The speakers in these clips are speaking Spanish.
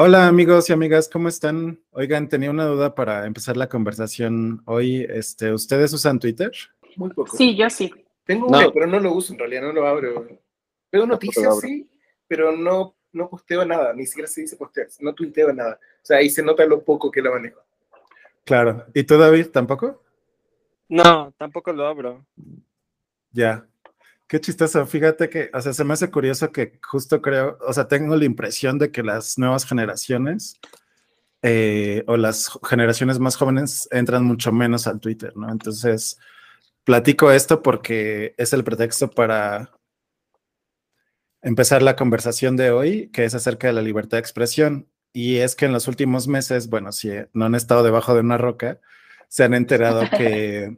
Hola amigos y amigas, ¿cómo están? Oigan, tenía una duda para empezar la conversación hoy. Este, ¿Ustedes usan Twitter? Muy poco. Sí, yo sí. Tengo uno, pero no lo uso en realidad, no lo abro. Veo noticias, sí, pero no, no posteo nada, ni siquiera se dice postear, no tuiteo nada. O sea, ahí se nota lo poco que lo manejo. Claro. ¿Y tú, David, tampoco? No, tampoco lo abro. Ya. Qué chistoso. Fíjate que, o sea, se me hace curioso que justo creo, o sea, tengo la impresión de que las nuevas generaciones eh, o las generaciones más jóvenes entran mucho menos al Twitter, ¿no? Entonces, platico esto porque es el pretexto para empezar la conversación de hoy, que es acerca de la libertad de expresión. Y es que en los últimos meses, bueno, si no han estado debajo de una roca, se han enterado que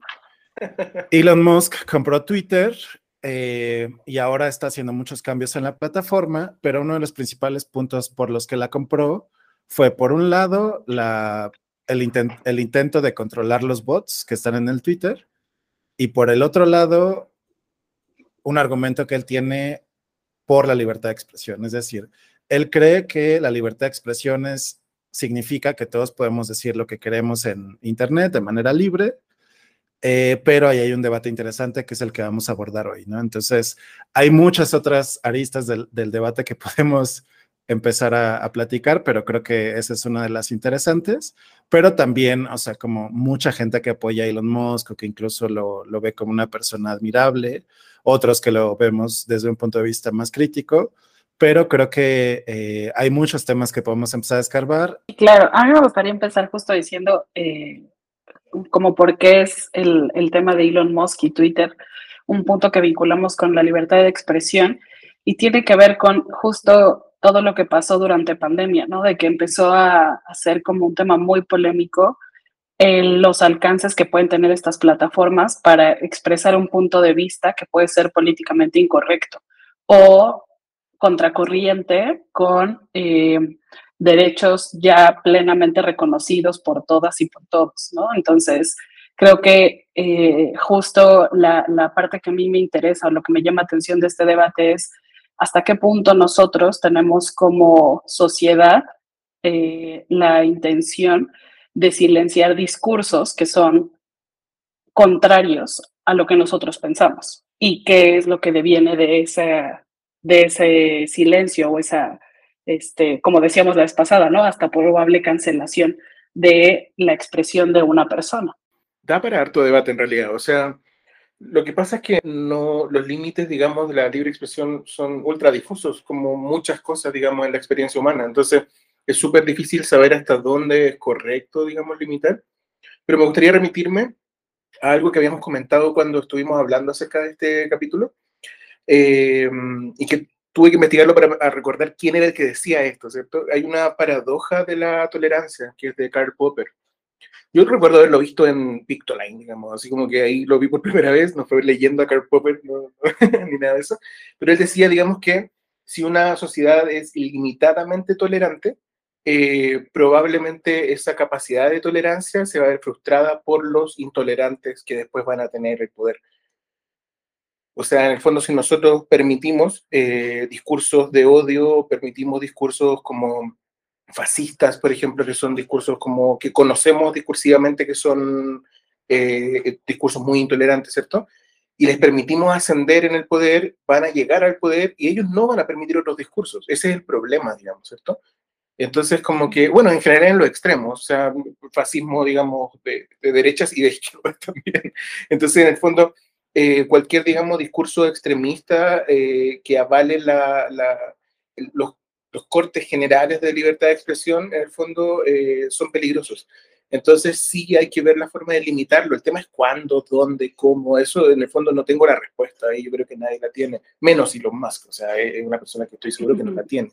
Elon Musk compró Twitter eh, y ahora está haciendo muchos cambios en la plataforma, pero uno de los principales puntos por los que la compró fue, por un lado, la, el, el intento de controlar los bots que están en el Twitter, y por el otro lado, un argumento que él tiene por la libertad de expresión. Es decir, él cree que la libertad de expresión significa que todos podemos decir lo que queremos en Internet de manera libre eh, pero ahí hay un debate interesante que es el que vamos a abordar hoy, ¿no? Entonces, hay muchas otras aristas del, debate que podemos empezar a, platicar, pero creo que esa es una de las interesantes, pero también, o sea, como mucha gente que apoya a Elon Musk o que incluso lo, lo ve como una persona admirable, otros que lo vemos desde un punto de vista más crítico, pero creo que eh, hay muchos temas que podemos empezar a escarbar. Claro, a mí me gustaría empezar justo diciendo, eh, como por qué es el, el, tema de Elon Musk y Twitter un punto que vinculamos con la libertad de expresión y tiene que ver con justo todo lo que pasó durante pandemia, ¿no? De que empezó a, a ser como un tema muy polémico los alcances que pueden tener estas plataformas para expresar un punto de vista que puede ser políticamente incorrecto o contracorriente con eh, derechos ya plenamente reconocidos por todas y por todos, ¿no? Entonces, creo que eh, justo la, la, parte que a mí me interesa o lo que me llama atención de este debate es hasta qué punto nosotros tenemos como sociedad eh, la intención de silenciar discursos que son contrarios a lo que nosotros pensamos y qué es lo que deviene de ese, de ese silencio o esa este, como decíamos la vez pasada, ¿no? Hasta probable cancelación de la expresión de una persona. Da para harto debate en realidad, o sea, lo que pasa es que no, los límites, digamos, de la libre expresión son ultra difusos, como muchas cosas, digamos, en la experiencia humana. Entonces, es súper difícil saber hasta dónde es correcto, digamos, limitar. Pero me gustaría remitirme a algo que habíamos comentado cuando estuvimos hablando acerca de este capítulo, eh, y que tuve que investigarlo para recordar quién era el que decía esto, ¿cierto? Hay una paradoja de la tolerancia, que es de Karl Popper. Yo recuerdo haberlo visto en Pictoline, digamos, así como que ahí lo vi por primera vez, no fue leyendo a Karl Popper ni nada de eso, pero él decía, digamos, que si una sociedad es ilimitadamente tolerante, eh, probablemente esa capacidad de tolerancia se va a ver frustrada por los intolerantes que después van a tener el poder. O sea, en el fondo, si nosotros permitimos eh, discursos de odio, permitimos discursos como fascistas, por ejemplo, que son discursos como que conocemos discursivamente que son eh, discursos muy intolerantes, ¿cierto? Y les permitimos ascender en el poder, van a llegar al poder y ellos no van a permitir otros discursos. Ese es el problema, digamos, ¿cierto? Entonces, como que, bueno, en general en los extremos, o sea, fascismo, digamos, de, de derechas y de izquierdas también. Entonces, en el fondo, eh, cualquier, digamos, discurso extremista eh, que avale la, los, cortes generales de libertad de expresión, en el fondo, eh, son peligrosos. Entonces sí hay que ver la forma de limitarlo. El tema es cuándo, dónde, cómo. Eso en el fondo no tengo la respuesta y yo creo que nadie la tiene, menos Elon Musk. O sea, es una persona que estoy seguro que no la tiene.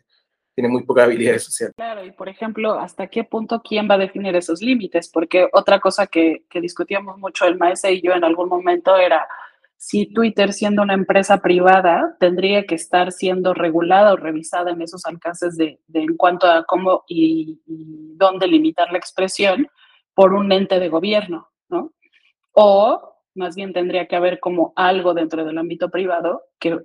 Tiene muy poca habilidad social. Claro, y por ejemplo, ¿hasta qué punto quién va a definir esos límites? Porque otra cosa que, que discutíamos mucho el maestro y yo en algún momento era, si Twitter, siendo una empresa privada, tendría que estar siendo regulada o revisada en esos alcances de, en cuanto a cómo y, dónde limitar la expresión por un ente de gobierno, ¿no? O más bien tendría que haber como algo dentro del ámbito privado que,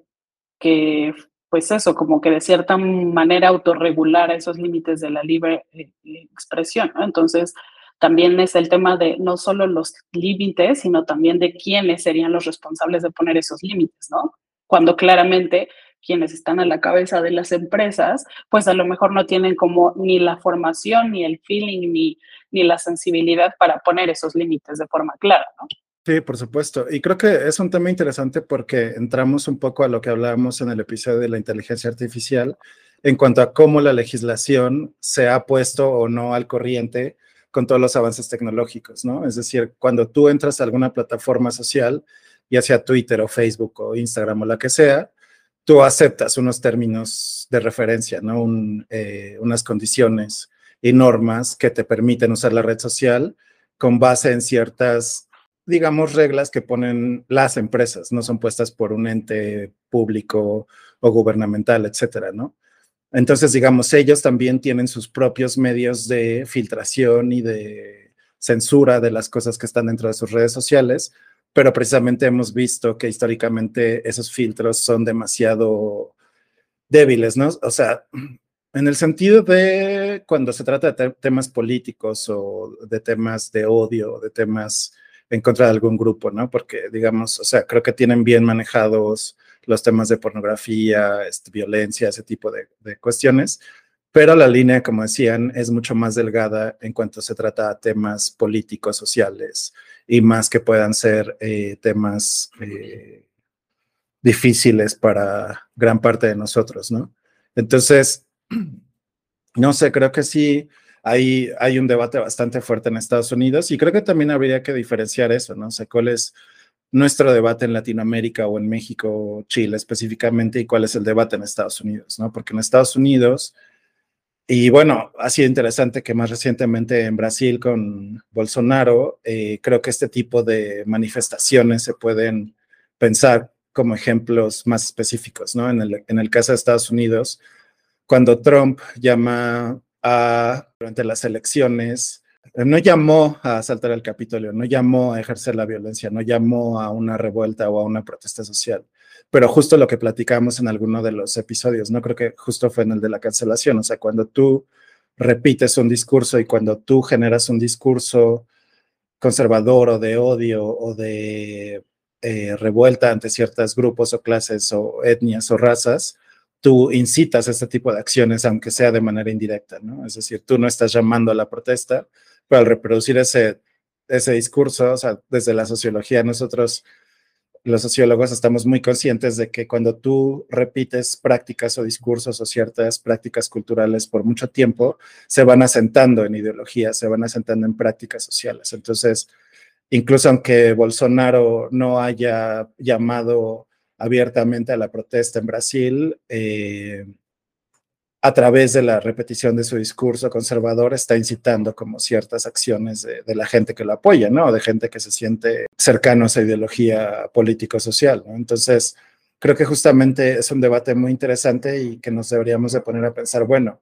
que pues eso, como que de cierta manera autorregular esos límites de la libre eh, expresión. Entonces, también es el tema de no solo los límites, sino también de quiénes serían los responsables de poner esos límites, ¿no? Cuando claramente quienes están a la cabeza de las empresas, pues a lo mejor no tienen como ni la formación, ni el feeling, ni, ni la sensibilidad para poner esos límites de forma clara, ¿no? Sí, por supuesto. Y creo que es un tema interesante porque entramos un poco a lo que hablábamos en el episodio de la inteligencia artificial en cuanto a cómo la legislación se ha puesto o no al corriente con todos los avances tecnológicos, ¿no? Es decir, cuando tú entras a alguna plataforma social, ya sea Twitter o Facebook o Instagram o la que sea, tú aceptas unos términos de referencia, ¿no? Eh, unas condiciones y normas que te permiten usar la red social con base en ciertas, digamos, reglas que ponen las empresas, no son puestas por un ente público o gubernamental, etcétera, ¿no? Entonces, digamos, ellos también tienen sus propios medios de filtración y de censura de las cosas que están dentro de sus redes sociales, pero precisamente hemos visto que históricamente esos filtros son demasiado débiles, ¿no? O sea, en el sentido de cuando se trata de temas políticos o de temas de odio, de temas en contra de algún grupo, ¿no? Porque, digamos, o sea, creo que tienen bien manejados los temas de pornografía, este, violencia, ese tipo de, cuestiones, pero la línea, como decían, es mucho más delgada en cuanto se trata de temas políticos, sociales y más que puedan ser eh, temas eh, difíciles para gran parte de nosotros, ¿no? Entonces, no sé, creo que sí hay, hay un debate bastante fuerte en Estados Unidos y creo que también habría que diferenciar eso, ¿no? O cuál es nuestro debate en Latinoamérica o en México Chile específicamente y cuál es el debate en Estados Unidos, ¿no? Porque en Estados Unidos y bueno, ha sido interesante que más recientemente en Brasil con Bolsonaro, eh, creo que este tipo de manifestaciones se pueden pensar como ejemplos más específicos, ¿no? En el, en el caso de Estados Unidos, cuando Trump llama a, durante las elecciones, no llamó a asaltar el Capitolio, no llamó a ejercer la violencia, no llamó a una revuelta o a una protesta social pero justo lo que platicamos en alguno de los episodios, no creo que justo fue en el de la cancelación, o sea, cuando tú repites un discurso y cuando tú generas un discurso conservador o de odio o de eh, revuelta ante ciertos grupos o clases o etnias o razas, tú incitas a este tipo de acciones, aunque sea de manera indirecta, ¿no? Es decir, tú no estás llamando a la protesta, pero reproducir ese, ese discurso, o sea, desde la sociología nosotros los sociólogos estamos muy conscientes de que cuando tú repites prácticas o discursos o ciertas prácticas culturales por mucho tiempo, se van asentando en ideologías, se van asentando en prácticas sociales. Entonces, incluso aunque Bolsonaro no haya llamado abiertamente a la protesta en Brasil, eh, a través de la repetición de su discurso conservador, está incitando como ciertas acciones de, la gente que lo apoya, ¿no? De gente que se siente cercano a esa ideología político-social, ¿no? Entonces, creo que justamente es un debate muy interesante y que nos deberíamos de poner a pensar, bueno,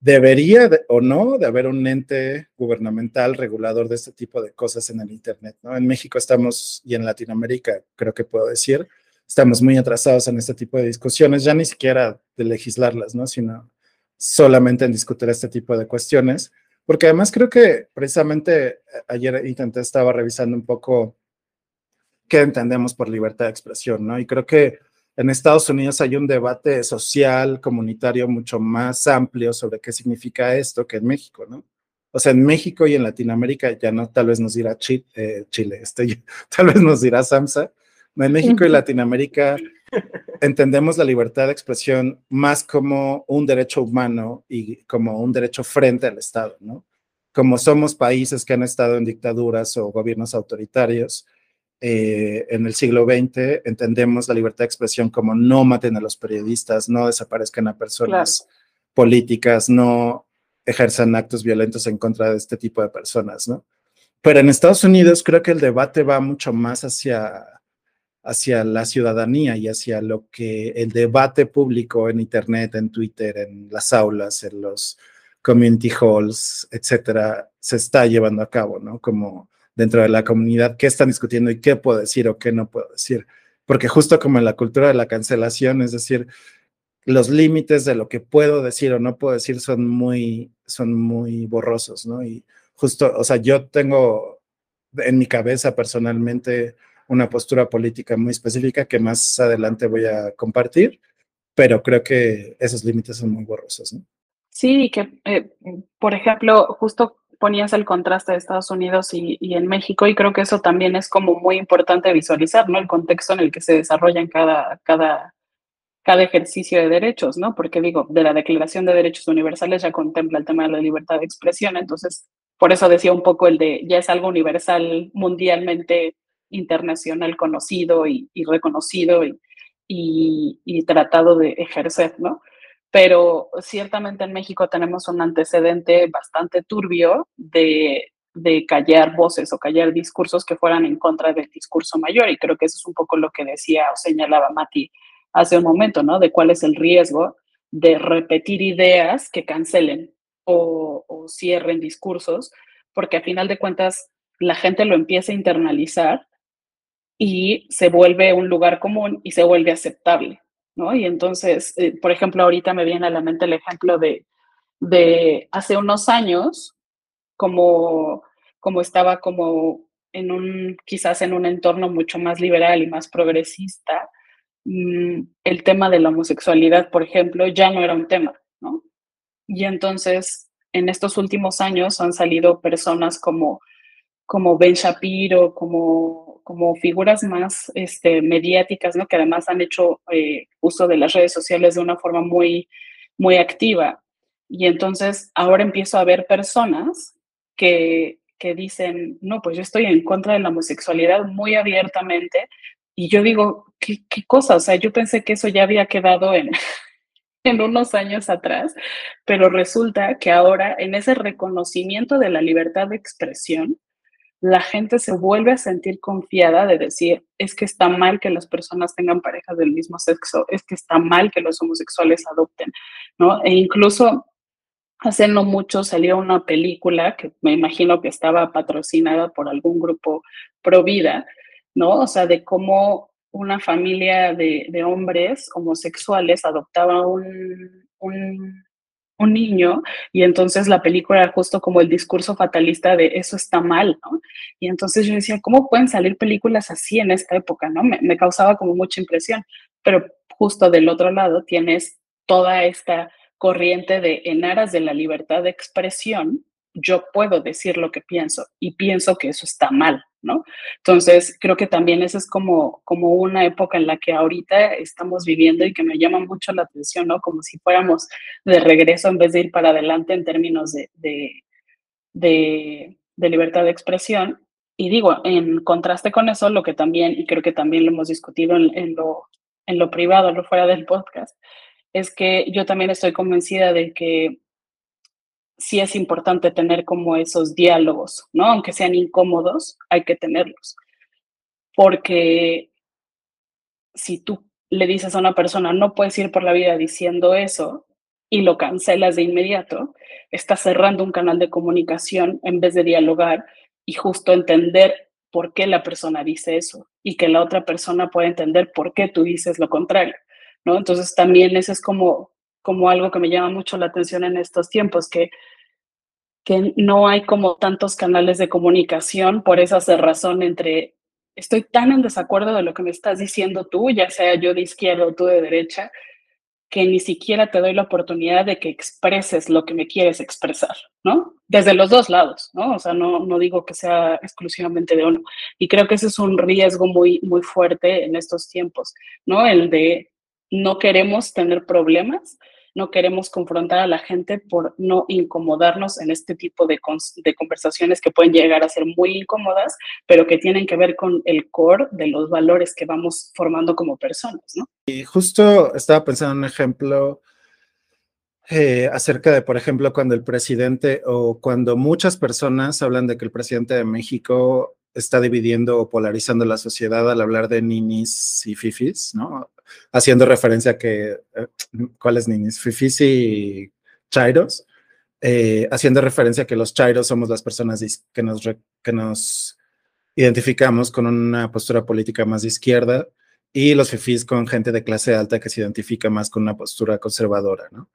¿debería o no de haber un ente gubernamental regulador de este tipo de cosas en el Internet, ¿no? En México estamos, y en Latinoamérica, creo que puedo decir, estamos muy atrasados en este tipo de discusiones, ya ni siquiera de legislarlas, ¿no? Sino solamente en discutir este tipo de cuestiones, porque además creo que precisamente eh, ayer intenté, estaba revisando un poco qué entendemos por libertad de expresión, ¿no? Y creo que en Estados Unidos hay un debate social, comunitario mucho más amplio sobre qué significa esto que en México, ¿no? O sea, en México y en Latinoamérica ya no, tal vez nos dirá Chile, eh, Chile este, tal vez nos dirá Samsa, en México y Latinoamérica entendemos la libertad de expresión más como un derecho humano y como un derecho frente al Estado, ¿no? Como somos países que han estado en dictaduras o gobiernos autoritarios eh, en el siglo XX, entendemos la libertad de expresión como no maten a los periodistas, no desaparezcan a personas políticas, no ejerzan actos violentos en contra de este tipo de personas, ¿no? Pero en Estados Unidos creo que el debate va mucho más hacia hacia la ciudadanía y hacia lo que el debate público en Internet, en Twitter, en las aulas, en los community halls, etcétera, se está llevando a cabo, ¿no? Como dentro de la comunidad, qué están discutiendo y qué puedo decir o qué no puedo decir. Porque justo como en la cultura de la cancelación, es decir, los límites de lo que puedo decir o no puedo decir son muy, son muy borrosos, ¿no? Y justo, o sea, yo tengo en mi cabeza personalmente una postura política muy específica que más adelante voy a compartir, pero creo que esos límites son muy borrosos, ¿no? Sí, que, eh, por ejemplo, justo ponías el contraste de Estados Unidos y, y, en México, y creo que eso también es como muy importante visualizar, ¿no? El contexto en el que se desarrolla en cada, cada, cada ejercicio de derechos, ¿no? Porque digo, de la Declaración de Derechos Universales ya contempla el tema de la libertad de expresión, entonces, por eso decía un poco el de, ya es algo universal, mundialmente internacional conocido y, reconocido y, tratado de ejercer, ¿no? pero ciertamente en México tenemos un antecedente bastante turbio de, de, callar voces o callar discursos que fueran en contra del discurso mayor. Y creo que eso es un poco lo que decía o señalaba Mati hace un momento, ¿no? De cuál es el riesgo de repetir ideas que cancelen o, o cierren discursos, porque a final de cuentas la gente lo empieza a internalizar y se vuelve un lugar común y se vuelve aceptable. ¿no? Y entonces, eh, por ejemplo, ahorita me viene a la mente el ejemplo de, de hace unos años, como, como estaba como en un, quizás en un entorno mucho más liberal y más progresista, mmm, el tema de la homosexualidad, por ejemplo, ya no era un tema, ¿no? Y entonces, en estos últimos años han salido personas como, como Ben Shapiro, como como figuras más este, mediáticas, ¿no? que además han hecho eh, uso de las redes sociales de una forma muy, muy activa. Y entonces ahora empiezo a ver personas que, que dicen, no, pues yo estoy en contra de la homosexualidad muy abiertamente. Y yo digo, ¿qué, qué cosa? O sea, yo pensé que eso ya había quedado en, en unos años atrás, pero resulta que ahora en ese reconocimiento de la libertad de expresión, la gente se vuelve a sentir confiada de decir, es que está mal que las personas tengan parejas del mismo sexo, es que está mal que los homosexuales adopten, ¿no? E incluso hace no mucho salió una película que me imagino que estaba patrocinada por algún grupo pro vida, ¿no? O sea, de cómo una familia de, de hombres homosexuales adoptaba un, un un niño y entonces la película era justo como el discurso fatalista de eso está mal, ¿no? Y entonces yo decía, ¿cómo pueden salir películas así en esta época, ¿no? Me, me causaba como mucha impresión, pero justo del otro lado tienes toda esta corriente de en aras de la libertad de expresión, yo puedo decir lo que pienso y pienso que eso está mal, ¿no? Entonces, creo que también esa es como, como una época en la que ahorita estamos viviendo y que me llama mucho la atención, ¿no? Como si fuéramos de regreso en vez de ir para adelante en términos de, de, de, libertad de expresión. Y digo, en contraste con eso, lo que también, y creo que también lo hemos discutido en, en, lo, en lo privado, lo fuera del podcast, es que yo también estoy convencida de que sí es importante tener como esos diálogos, ¿no? Aunque sean incómodos, hay que tenerlos. Porque si tú le dices a una persona, no puedes ir por la vida diciendo eso y lo cancelas de inmediato, estás cerrando un canal de comunicación en vez de dialogar y justo entender por qué la persona dice eso y que la otra persona pueda entender por qué tú dices lo contrario, ¿no? Entonces también eso es como como algo que me llama mucho la atención en estos tiempos, que, que no hay como tantos canales de comunicación por esa razón entre estoy tan en desacuerdo de lo que me estás diciendo tú, ya sea yo de izquierda o tú de derecha, que ni siquiera te doy la oportunidad de que expreses lo que me quieres expresar, ¿no? Desde los dos lados, ¿no? O sea, no, no digo que sea exclusivamente de uno. Y creo que ese es un riesgo muy, muy fuerte en estos tiempos, ¿no? El de no queremos tener problemas, no queremos confrontar a la gente por no incomodarnos en este tipo de, de, conversaciones que pueden llegar a ser muy incómodas, pero que tienen que ver con el core de los valores que vamos formando como personas, ¿no? Y justo estaba pensando en un ejemplo eh, acerca de, por ejemplo, cuando el presidente o cuando muchas personas hablan de que el presidente de México está dividiendo o polarizando la sociedad al hablar de ninis y fifis, ¿no? haciendo referencia a que, eh, ¿cuáles niños? Fifis y chairos, eh, haciendo referencia a que los chairos somos las personas que nos, que nos identificamos con una postura política más de izquierda y los fifís con gente de clase alta que se identifica más con una postura conservadora, ¿no?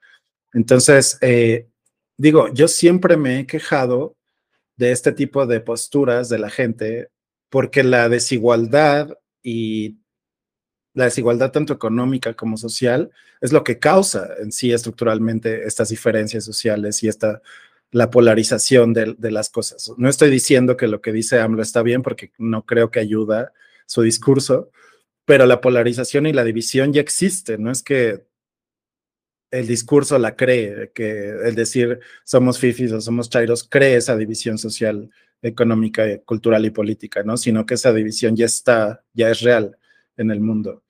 Entonces, eh, digo, yo siempre me he quejado de este tipo de posturas de la gente porque la desigualdad y la desigualdad tanto económica como social es lo que causa en sí estructuralmente estas diferencias sociales y esta la polarización de, las cosas. No estoy diciendo que lo que dice AMLO está bien porque no creo que ayuda su discurso, pero la polarización y la división ya existe, no es que el discurso la cree, que el decir somos fifis o somos chairos cree esa división social, económica, cultural y política, ¿no? Sino que esa división ya está, ya es real en el mundo.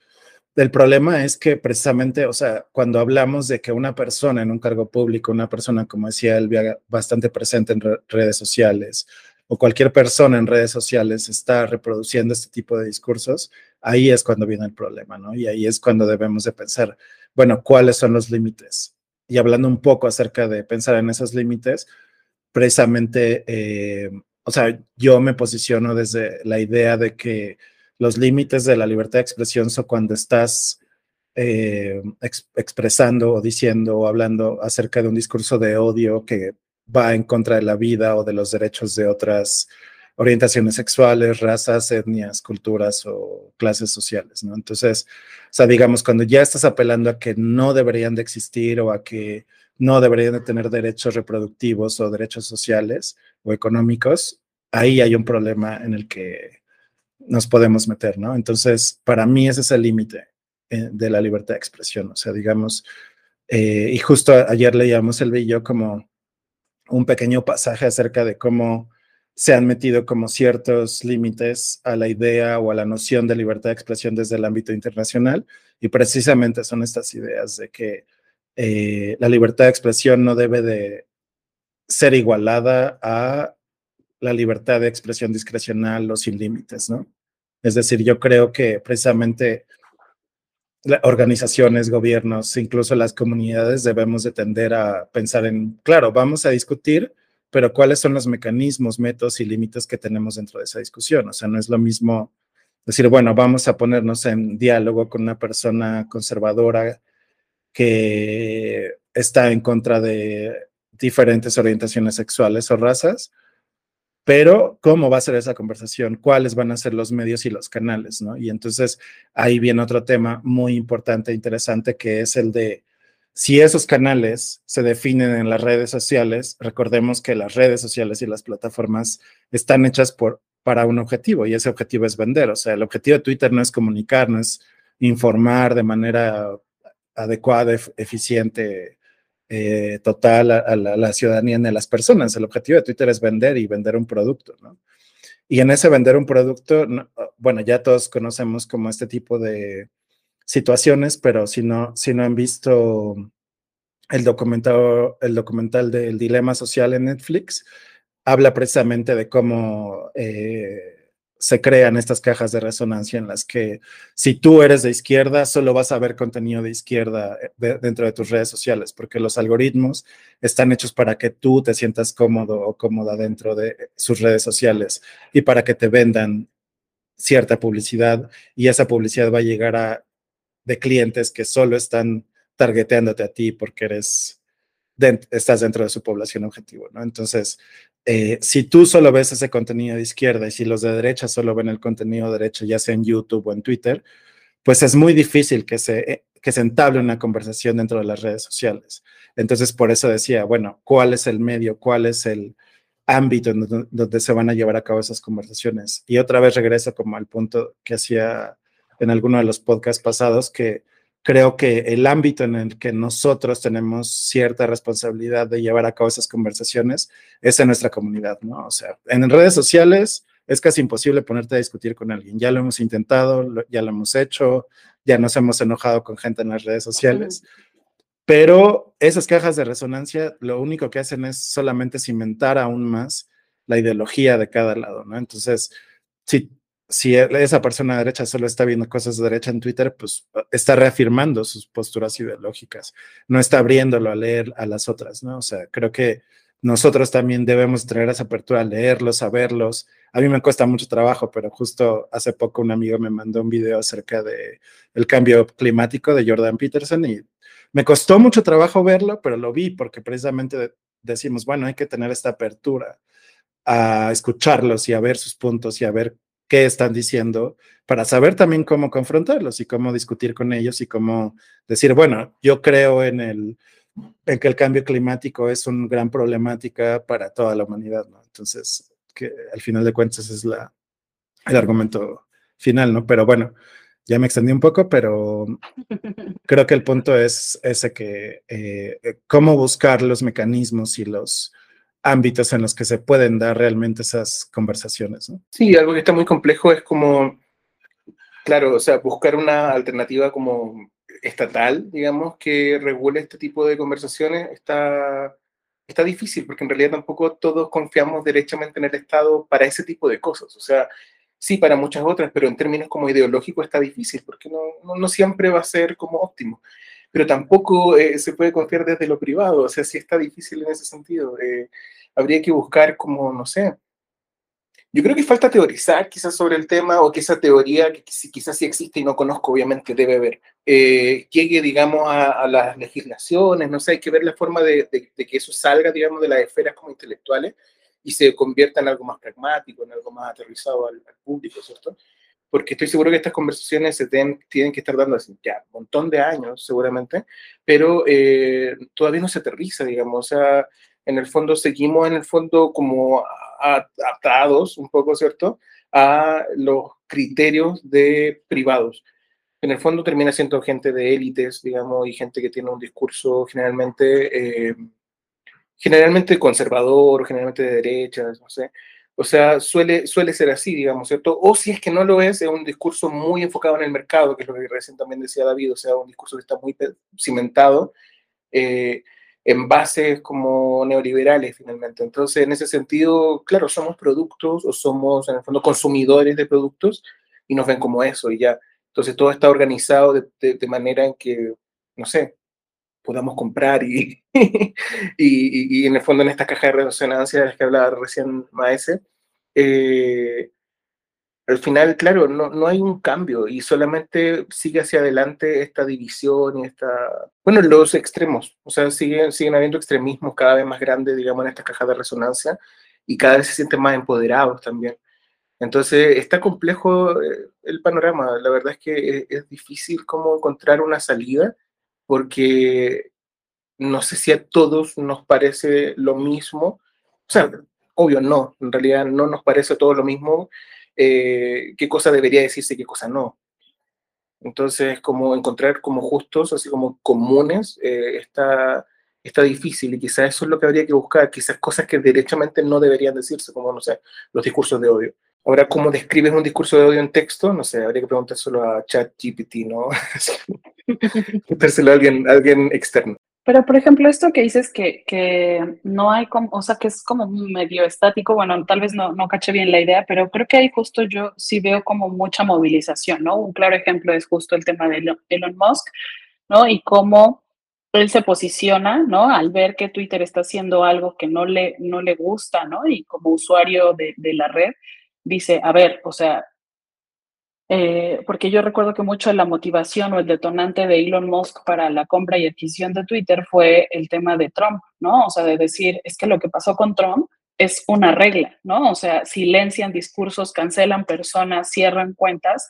El problema es que precisamente, o sea, cuando hablamos de que una persona en un cargo público, una persona, como decía Elvia, bastante presente en redes sociales, o cualquier persona en redes sociales está reproduciendo este tipo de discursos, ahí es cuando viene el problema, ¿no? Y ahí es cuando debemos de pensar, bueno, ¿cuáles son los límites? Y hablando un poco acerca de pensar en esos límites, precisamente, eh, o sea, yo me posiciono desde la idea de que los límites de la libertad de expresión son cuando estás eh, expresando o diciendo o hablando acerca de un discurso de odio que va en contra de la vida o de los derechos de otras orientaciones sexuales, razas, etnias, culturas o clases sociales, ¿no? Entonces, o sea, digamos, cuando ya estás apelando a que no deberían de existir o a que no deberían de tener derechos reproductivos o derechos sociales o económicos, ahí hay un problema en el que nos podemos meter, ¿no? Entonces, para mí ese es el límite eh, de la libertad de expresión, o sea, digamos, eh, y justo ayer leíamos el video como un pequeño pasaje acerca de cómo se han metido como ciertos límites a la idea o a la noción de libertad de expresión desde el ámbito internacional y precisamente son estas ideas de que eh, la libertad de expresión no debe de ser igualada a la libertad de expresión discrecional o sin límites, ¿no? Es decir, yo creo que precisamente organizaciones, gobiernos, incluso las comunidades debemos de tender a pensar en, claro, vamos a discutir, pero cuáles son los mecanismos, métodos y límites que tenemos dentro de esa discusión. O sea, no es lo mismo decir, bueno, vamos a ponernos en diálogo con una persona conservadora que está en contra de diferentes orientaciones sexuales o razas, pero ¿cómo va a ser esa conversación? ¿Cuáles van a ser los medios y los canales? ¿no? Y entonces ahí viene otro tema muy importante e interesante que es el de si esos canales se definen en las redes sociales, recordemos que las redes sociales y las plataformas están hechas para un objetivo y ese objetivo es vender. O sea, el objetivo de Twitter no es comunicar, no es informar de manera adecuada, eficiente, eh, total a, la, ciudadanía ni a las personas. El objetivo de Twitter es vender y vender un producto, ¿no? Y en ese vender un producto, bueno, ya todos conocemos como este tipo de situaciones, pero si no, si no han visto el documental, el documental del dilema social en Netflix, habla precisamente de cómo eh, se crean estas cajas de resonancia en las que si tú eres de izquierda, solo vas a ver contenido de izquierda eh, dentro de tus redes sociales, porque los algoritmos están hechos para que tú te sientas cómodo o cómoda dentro de sus redes sociales y para que te vendan cierta publicidad y esa publicidad va a llegar a de clientes que solo están targeteándote a ti porque eres estás dentro de su población objetivo, ¿no? Entonces, eh, si tú solo ves ese contenido de izquierda y si los de derecha solo ven el contenido de derecha, ya sea en YouTube o en Twitter, pues es muy difícil que se, eh, que se entable una conversación dentro de las redes sociales. Entonces, por eso decía, bueno, ¿cuál es el medio? ¿Cuál es el ámbito en donde, donde se van a llevar a cabo esas conversaciones? Y otra vez regreso como al punto que hacía en alguno de los podcasts pasados, que creo que el ámbito en el que nosotros tenemos cierta responsabilidad de llevar a cabo esas conversaciones es en nuestra comunidad, ¿no? O sea, en redes sociales es casi imposible ponerte a discutir con alguien. Ya lo hemos intentado, ya lo hemos hecho, ya nos hemos enojado con gente en las redes sociales, pero esas cajas de resonancia lo único que hacen es solamente cimentar aún más la ideología de cada lado, ¿no? Entonces, si si e, esa persona de derecha solo está viendo cosas de derecha en Twitter, pues está reafirmando sus posturas ideológicas, no está abriéndolo a leer a las otras, ¿no? O sea, creo que nosotros también debemos tener esa apertura a leerlos, a verlos. A mí me cuesta mucho trabajo, pero justo hace poco un amigo me mandó un video acerca de cambio climático de Jordan Peterson y me costó mucho trabajo verlo, pero lo vi porque precisamente decimos, bueno, hay que tener esta apertura a escucharlos y a ver sus puntos y a ver qué están diciendo para saber también cómo confrontarlos y cómo discutir con ellos y cómo decir, bueno, yo creo en el en que el cambio climático es una gran problemática para toda la humanidad, ¿no? Entonces, que al final de cuentas es la, el argumento final, ¿no? Pero bueno, ya me extendí un poco, pero creo que el punto es ese que eh, cómo buscar los mecanismos y los ámbitos en los que se pueden dar realmente esas conversaciones. ¿no? Sí, algo que está muy complejo es como, claro, o sea, buscar una alternativa como estatal, digamos, que regule este tipo de conversaciones está, está difícil, porque en realidad tampoco todos confiamos derechamente en el Estado para ese tipo de cosas. O sea, sí para muchas otras, pero en términos como ideológicos está difícil, porque no, no, siempre va a ser como óptimo. Pero tampoco eh, se puede confiar desde lo privado, o sea, sí está difícil en ese sentido. Eh, habría que buscar como, no sé, yo creo que falta teorizar quizás sobre el tema o que esa teoría, que quizás sí existe y no conozco, obviamente debe haber, eh, llegue, digamos, a, las legislaciones, no sé, hay que ver la forma de, que eso salga, digamos, de las esferas como intelectuales y se convierta en algo más pragmático, en algo más aterrizado al, público, ¿cierto? Porque estoy seguro que estas conversaciones se tienen que estar dando así ya un montón de años, seguramente, pero eh, todavía no se aterriza, digamos, o sea, en el fondo seguimos en el fondo como atados un poco, ¿cierto?, a los criterios de privados. En el fondo termina siendo gente de élites, digamos, y gente que tiene un discurso generalmente, eh, generalmente conservador, generalmente de derechas, no sé. O sea, suele, suele ser así, digamos, ¿cierto? O si es que no lo es, es un discurso muy enfocado en el mercado, que es lo que recién también decía David, o sea, un discurso que está muy cimentado. Eh, en bases como neoliberales finalmente. Entonces, en ese sentido, claro, somos productos o somos en el fondo consumidores de productos y nos ven como eso y ya. Entonces, todo está organizado de, de, manera en que, no sé, podamos comprar y, y, y, en el fondo en esta caja de resonancia de las que hablaba recién Maese, eh, al final, claro, no, no hay un cambio y solamente sigue hacia adelante esta división y esta, bueno, los extremos, o sea, siguen, siguen habiendo extremismos cada vez más grandes, digamos, en esta caja de resonancia y cada vez se sienten más empoderados también. Entonces, está complejo eh, el panorama, la verdad es que es, difícil como encontrar una salida porque no sé si a todos nos parece lo mismo, o sea, obvio no, en realidad no nos parece todo lo mismo eh, qué cosa debería decirse y qué cosa no. Entonces, como encontrar como justos, así como comunes, eh, está, está difícil y quizás eso es lo que habría que buscar, quizás cosas que derechamente no deberían decirse, como, no sé, los discursos de odio. Ahora, ¿cómo describes un discurso de odio en texto? No sé, habría que preguntárselo a ChatGPT, ¿no? Preguntárselo a alguien, a alguien externo. Pero, por ejemplo, esto que dices que, que no hay como, o sea, que es como medio estático, bueno, tal vez no, no caché bien la idea, pero creo que ahí justo yo sí veo como mucha movilización, ¿no? Un claro ejemplo es justo el tema de Elon Musk, ¿no? Y cómo él se posiciona, ¿no? Al ver que Twitter está haciendo algo que no le, no le gusta, ¿no? Y como usuario de, de la red, dice, a ver, o sea, eh, porque yo recuerdo que mucho de la motivación o el detonante de Elon Musk para la compra y adquisición de Twitter fue el tema de Trump, ¿no? O sea, de decir, es que lo que pasó con Trump es una regla, ¿no? O sea, silencian discursos, cancelan personas, cierran cuentas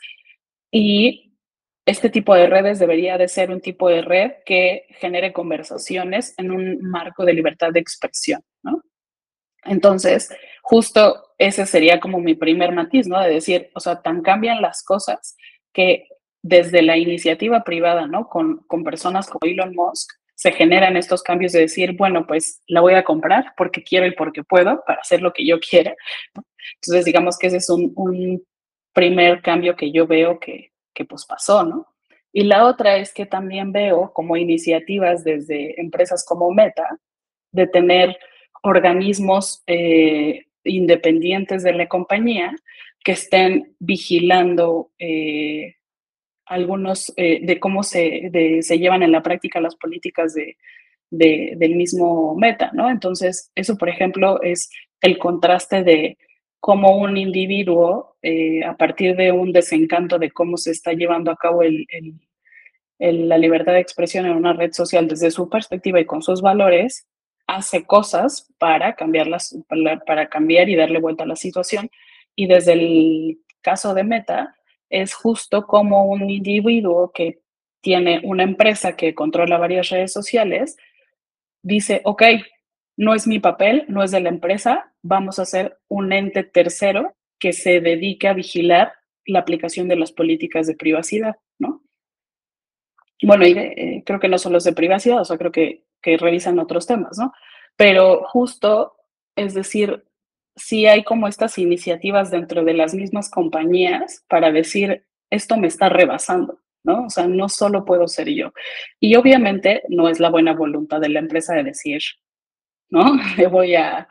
y este tipo de redes debería de ser un tipo de red que genere conversaciones en un marco de libertad de expresión, ¿no? Entonces, justo ese sería como mi primer matiz, ¿no? De decir, o sea, tan cambian las cosas que desde la iniciativa privada, ¿no? Con, con personas como Elon Musk, se generan estos cambios de decir, bueno, pues la voy a comprar porque quiero y porque puedo para hacer lo que yo quiera. Entonces, digamos que ese es un, un primer cambio que yo veo que, que pues pasó, ¿no? Y la otra es que también veo como iniciativas desde empresas como Meta de tener organismos eh, independientes de la compañía que estén vigilando eh, algunos eh, de cómo se, se, llevan en la práctica las políticas de, del mismo meta, ¿no? Entonces, eso, por ejemplo, es el contraste de cómo un individuo, eh, a partir de un desencanto de cómo se está llevando a cabo la libertad de expresión en una red social desde su perspectiva y con sus valores, hace cosas para cambiarlas, para cambiar y darle vuelta a la situación. Y desde el caso de Meta, es justo como un individuo que tiene una empresa que controla varias redes sociales, dice, ok, no es mi papel, no es de la empresa, vamos a hacer un ente tercero que se dedique a vigilar la aplicación de las políticas de privacidad, ¿no? Bueno, eh, creo que no solo es de privacidad, o sea, creo que, que revisan otros temas, ¿no? Pero justo, es decir, sí hay como estas iniciativas dentro de las mismas compañías para decir, esto me está rebasando, ¿no? O sea, no solo puedo ser yo. Y obviamente no es la buena voluntad de la empresa de decir, ¿no? voy a,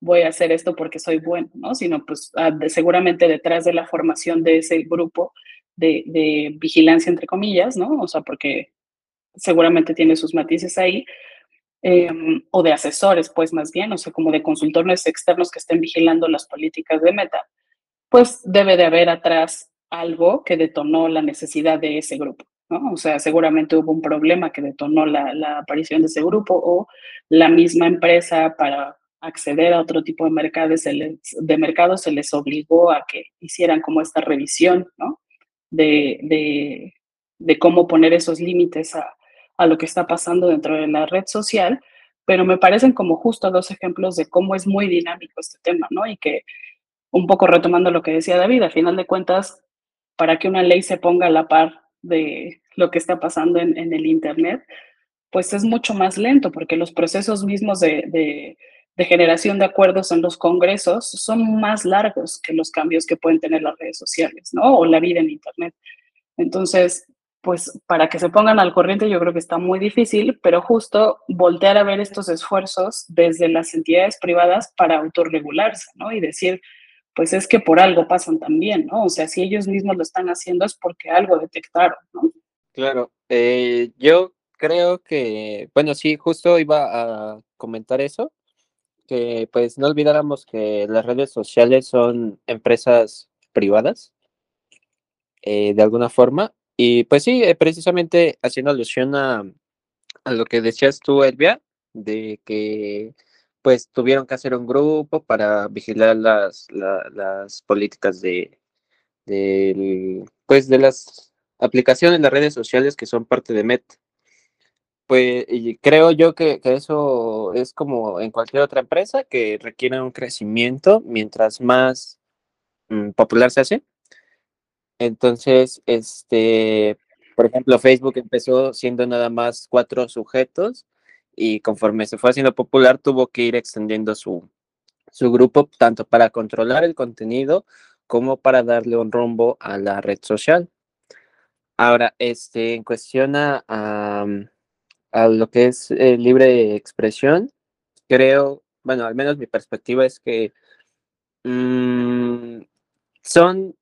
voy a hacer esto porque soy bueno, ¿no? Sino pues ah, seguramente detrás de la formación de ese grupo de, vigilancia, entre comillas, ¿no? O sea, porque seguramente tiene sus matices ahí, em, o de asesores, pues más bien, o sea, como de consultores externos que estén vigilando las políticas de Meta, pues debe de haber atrás algo que detonó la necesidad de ese grupo, ¿no? O sea, seguramente hubo un problema que detonó la, aparición de ese grupo o la misma empresa para acceder a otro tipo de mercados, se les, de mercado se les obligó a que hicieran como esta revisión, ¿no? De, de, de cómo poner esos límites a, a, lo que está pasando dentro de la red social, pero me parecen como justo dos ejemplos de cómo es muy dinámico este tema, ¿no? Y que un poco retomando lo que decía David, a final de cuentas, para que una ley se ponga a la par de lo que está pasando en, el Internet, pues es mucho más lento, porque los procesos mismos de generación de acuerdos en los congresos son más largos que los cambios que pueden tener las redes sociales, ¿no? O la vida en Internet. Entonces, pues para que se pongan al corriente yo creo que está muy difícil, pero justo voltear a ver estos esfuerzos desde las entidades privadas para autorregularse, ¿no? Y decir, pues es que por algo pasan también, ¿no? O sea, si ellos mismos lo están haciendo es porque algo detectaron, ¿no? Claro, eh, yo creo que, bueno, sí, justo iba a comentar eso, que pues no olvidáramos que las redes sociales son empresas privadas eh, de alguna forma. Y pues sí, eh, precisamente haciendo alusión a, lo que decías tú, Elvia, de que pues tuvieron que hacer un grupo para vigilar las, las políticas de, pues de las aplicaciones, las redes sociales que son parte de Met. Pues creo yo que, eso es como en cualquier otra empresa que requiere un crecimiento mientras más mm, popular se hace. Entonces, este, por ejemplo, Facebook empezó siendo nada más cuatro sujetos y conforme se fue haciendo popular tuvo que ir extendiendo su, su grupo tanto para controlar el contenido como para darle un rumbo a la red social. Ahora, este, en cuestión a a lo que es eh, libre expresión, creo, bueno, al menos mi perspectiva es que mm, son,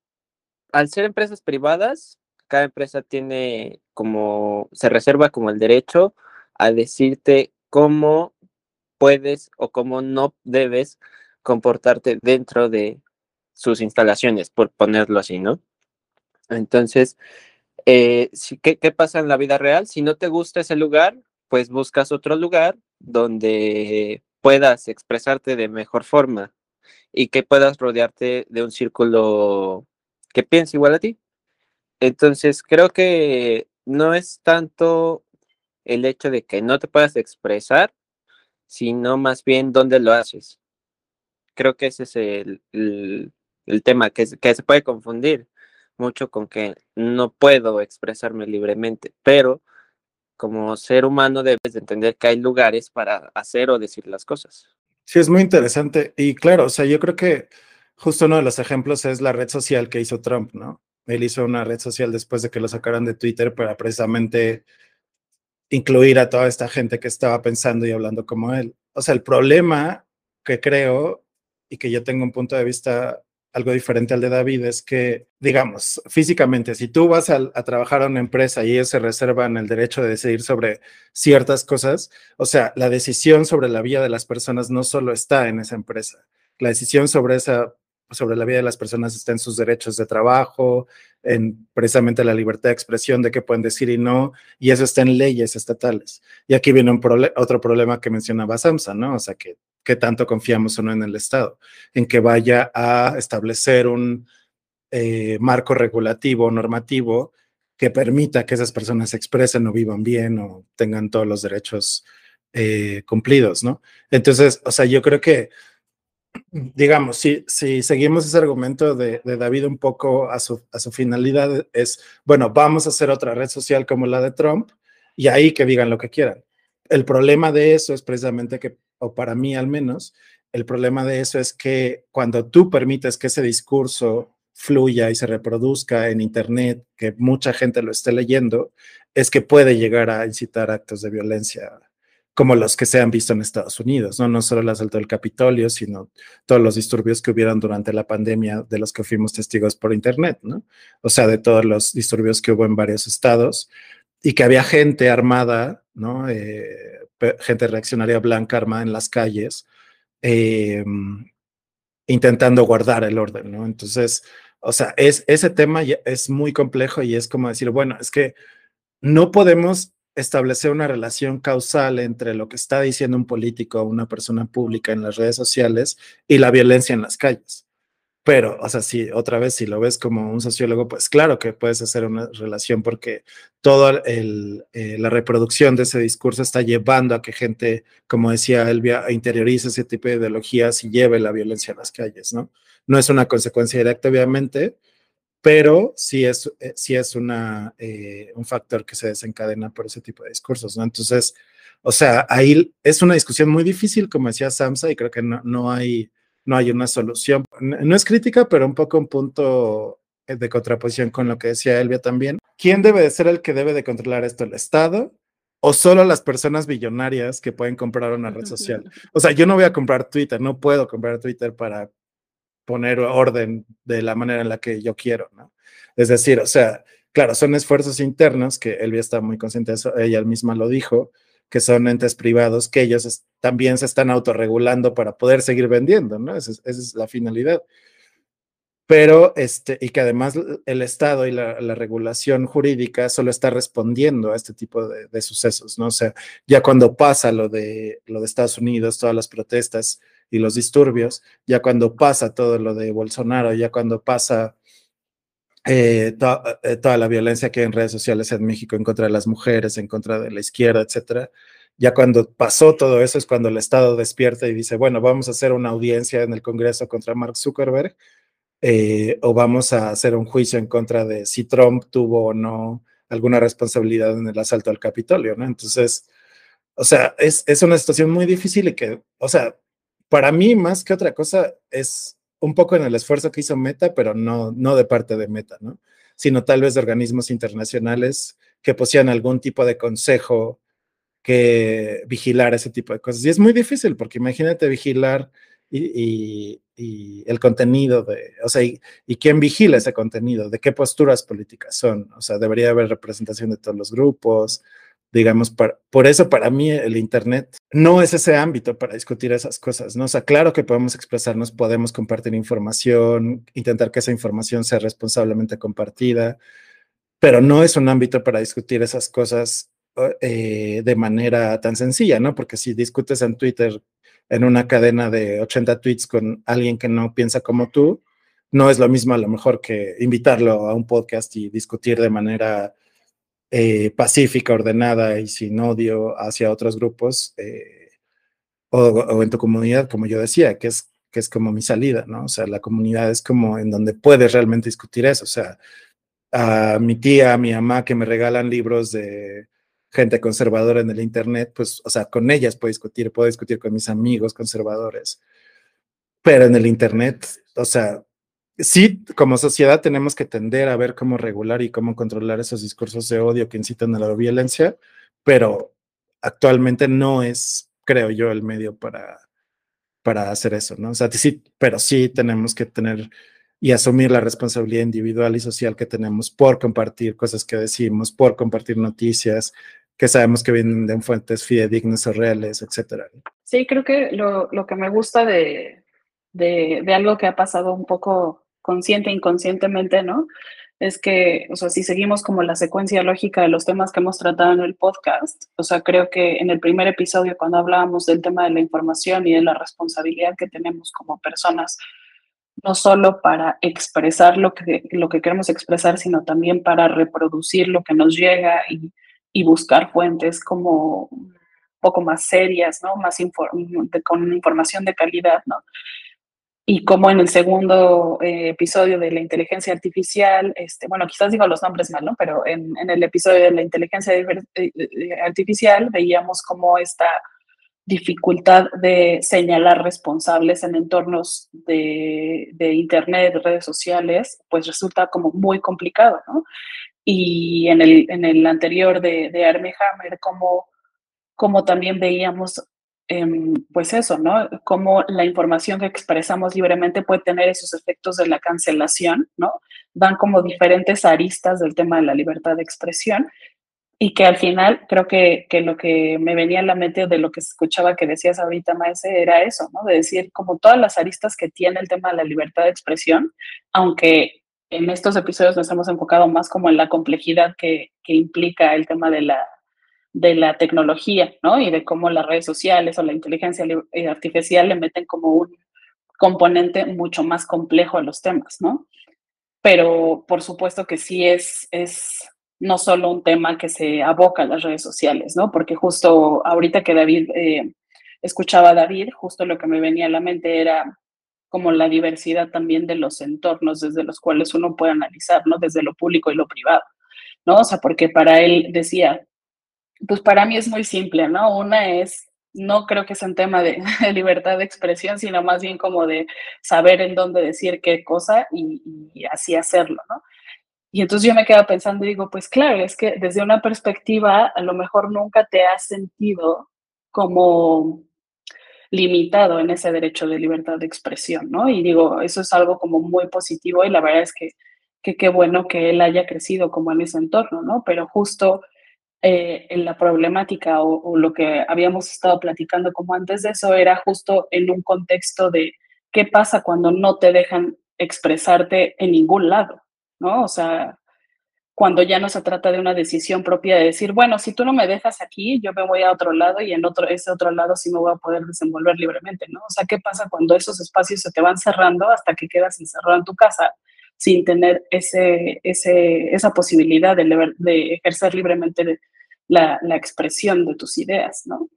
al ser empresas privadas, cada empresa tiene como, se reserva como el derecho a decirte cómo puedes o cómo no debes comportarte dentro de sus instalaciones, por ponerlo así, ¿no? Entonces, eh, ¿qué, ¿qué, pasa en la vida real? Si no te gusta ese lugar, pues buscas otro lugar donde puedas expresarte de mejor forma y que puedas rodearte de un círculo que piense igual a ti. Entonces, creo que no es tanto el hecho de que no te puedas expresar, sino más bien dónde lo haces. Creo que ese es el, el, tema, que, que se puede confundir mucho con que no puedo expresarme libremente, pero como ser humano debes de entender que hay lugares para hacer o decir las cosas. Sí, es muy interesante. Y claro, o sea, yo creo que justo uno de los ejemplos es la red social que hizo Trump, ¿no? Él hizo una red social después de que lo sacaran de Twitter para precisamente incluir a toda esta gente que estaba pensando y hablando como él. O sea, el problema que creo y que yo tengo un punto de vista algo diferente al de David es que, digamos, físicamente, si tú vas a, trabajar a una empresa y ellos se reservan el derecho de decidir sobre ciertas cosas, o sea, la decisión sobre la vida de las personas no solo está en esa empresa, la decisión sobre esa sobre la vida de las personas está en sus derechos de trabajo, en precisamente la libertad de expresión de qué pueden decir y no, y eso está en leyes estatales. Y aquí viene otro problema que mencionaba Samsa, ¿no? O sea, que, que tanto confiamos o no en el Estado, en que vaya a establecer un eh, marco regulativo, normativo, que permita que esas personas se expresen o vivan bien o tengan todos los derechos eh, cumplidos, ¿no? Entonces, o sea, yo creo que digamos, si, si seguimos ese argumento de, David un poco a su, a su, finalidad, es, bueno, vamos a hacer otra red social como la de Trump y ahí que digan lo que quieran. El problema de eso es precisamente que, o para mí al menos, el problema de eso es que cuando tú permites que ese discurso fluya y se reproduzca en Internet, que mucha gente lo esté leyendo, es que puede llegar a incitar actos de violencia como los que se han visto en Estados Unidos, ¿no? No solo el asalto del Capitolio, sino todos los disturbios que hubieron durante la pandemia de los que fuimos testigos por Internet, ¿no? O sea, de todos los disturbios que hubo en varios estados y que había gente armada, ¿no? Eh, gente reaccionaria blanca armada en las calles, eh, intentando guardar el orden, ¿no? Entonces, o sea, es, ese tema es muy complejo y es como decir, bueno, es que no podemos establecer una relación causal entre lo que está diciendo un político o una persona pública en las redes sociales y la violencia en las calles. Pero, o sea, si otra vez, si lo ves como un sociólogo, pues claro que puedes hacer una relación porque toda eh, la reproducción de ese discurso está llevando a que gente, como decía Elvia, interiorice ese tipo de ideologías y lleve la violencia a las calles, ¿no? No es una consecuencia directa, obviamente, pero sí es, eh, sí es una, eh, un factor que se desencadena por ese tipo de discursos, ¿no? Entonces, o sea, ahí es una discusión muy difícil, como decía Samsa, y creo que no, no, hay, no hay una solución. No es crítica, pero un poco un punto de contraposición con lo que decía Elvia también. ¿Quién debe de ser el que debe de controlar esto? ¿El Estado? ¿O solo las personas billonarias que pueden comprar una red social? O sea, yo no voy a comprar Twitter, no puedo comprar Twitter para poner orden de la manera en la que yo quiero, ¿no? Es decir, o sea, claro, son esfuerzos internos, que Elvia está muy consciente de eso, ella misma lo dijo, que son entes privados que ellos también se están autorregulando para poder seguir vendiendo, ¿no? Esa es, la finalidad. Pero, este, y que además el Estado y la, regulación jurídica solo está respondiendo a este tipo de, de, sucesos, ¿no? O sea, ya cuando pasa lo de, lo de Estados Unidos, todas las protestas, y los disturbios, ya cuando pasa todo lo de Bolsonaro, ya cuando pasa eh, eh, toda la violencia que hay en redes sociales en México en contra de las mujeres, en contra de la izquierda, etcétera, ya cuando pasó todo eso es cuando el Estado despierta y dice, bueno, vamos a hacer una audiencia en el Congreso contra Mark Zuckerberg eh, o vamos a hacer un juicio en contra de si Trump tuvo o no alguna responsabilidad en el asalto al Capitolio, ¿no? Entonces, o sea, es, es una situación muy difícil y que, o sea, para mí, más que otra cosa, es un poco en el esfuerzo que hizo Meta, pero no, no de parte de Meta, ¿no? Sino tal vez de organismos internacionales que posean algún tipo de consejo que vigilar ese tipo de cosas. Y es muy difícil, porque imagínate vigilar y, el contenido de, o sea, y, y, quién vigila ese contenido, de qué posturas políticas son. O sea, debería haber representación de todos los grupos, digamos, por eso para mí el Internet no es ese ámbito para discutir esas cosas, ¿no? O sea, claro que podemos expresarnos, podemos compartir información, intentar que esa información sea responsablemente compartida, pero no es un ámbito para discutir esas cosas eh, de manera tan sencilla, ¿no? Porque si discutes en Twitter en una cadena de 80 tweets con alguien que no piensa como tú, no es lo mismo a lo mejor que invitarlo a un podcast y discutir de manera eh, pacífica, ordenada y sin odio hacia otros grupos, eh, o, en tu comunidad, como yo decía, que es, que es como mi salida, ¿no? O sea, la comunidad es como en donde puedes realmente discutir eso. O sea, a mi tía, a mi mamá que me regalan libros de gente conservadora en el Internet, pues, o sea, con ellas puedo discutir, puedo discutir con mis amigos conservadores. Pero en el Internet, o sea, sí, como sociedad tenemos que tender a ver cómo regular y cómo controlar esos discursos de odio que incitan a la violencia, pero actualmente no es, creo yo, el medio para, para hacer eso, ¿no? O sea, sí, pero sí tenemos que tener y asumir la responsabilidad individual y social que tenemos por compartir cosas que decimos, por compartir noticias que sabemos que vienen de fuentes fidedignas o reales, etcétera. Sí, creo que lo, lo que me gusta de, de, de, algo que ha pasado un poco consciente e inconscientemente, ¿no? Es que, o sea, si seguimos como la secuencia lógica de los temas que hemos tratado en el podcast, o sea, creo que en el primer episodio, cuando hablábamos del tema de la información y de la responsabilidad que tenemos como personas no solo para expresar lo que, lo que queremos expresar, sino también para reproducir lo que nos llega y, buscar fuentes como un poco más serias, ¿no? Más con información de calidad, ¿no? Y como en el segundo eh, episodio de la inteligencia artificial, este, bueno, quizás digo los nombres mal, ¿no? Pero en, en el episodio de la inteligencia eh, eh, artificial veíamos cómo esta dificultad de señalar responsables en entornos de, de, Internet, redes sociales, pues resulta como muy complicado, ¿no? Y en el, en el anterior de, de Armie Hammer, como, como también veíamos, pues eso, ¿no? Cómo la información que expresamos libremente puede tener esos efectos de la cancelación, ¿no? Van como diferentes aristas del tema de la libertad de expresión y que al final creo que, que, lo que me venía a la mente de lo que escuchaba que decías ahorita, Maese, era eso, ¿no? De decir, como todas las aristas que tiene el tema de la libertad de expresión, aunque en estos episodios nos hemos enfocado más como en la complejidad que, que implica el tema de la, de la tecnología, ¿no? Y de cómo las redes sociales o la inteligencia eh, artificial le meten como un componente mucho más complejo a los temas, ¿no? Pero por supuesto que sí es, es no solo un tema que se aboca a las redes sociales, ¿no? Porque justo ahorita que David, eh, escuchaba a David, justo lo que me venía a la mente era como la diversidad también de los entornos desde los cuales uno puede analizar, ¿no? Desde lo público y lo privado, ¿no? O sea, porque para él decía, pues para mí es muy simple, ¿no? Una es, no creo que sea un tema de, de libertad de expresión, sino más bien como de saber en dónde decir qué cosa y, y así hacerlo, ¿no? Y entonces yo me quedo pensando y digo, pues claro, es que desde una perspectiva a lo mejor nunca te has sentido como limitado en ese derecho de libertad de expresión, ¿no? Y digo, eso es algo como muy positivo y la verdad es que qué bueno que él haya crecido como en ese entorno, ¿no? Pero justo eh, en la problemática o, o, lo que habíamos estado platicando como antes de eso era justo en un contexto de qué pasa cuando no te dejan expresarte en ningún lado, ¿no? O sea, cuando ya no se trata de una decisión propia de decir, bueno, si tú no me dejas aquí, yo me voy a otro lado y en otro, ese otro lado sí me voy a poder desenvolver libremente, ¿no? O sea, ¿qué pasa cuando esos espacios se te van cerrando hasta que quedas encerrado en tu casa sin tener ese, ese, esa posibilidad de, de ejercer libremente la, la, expresión de tus ideas, ¿no?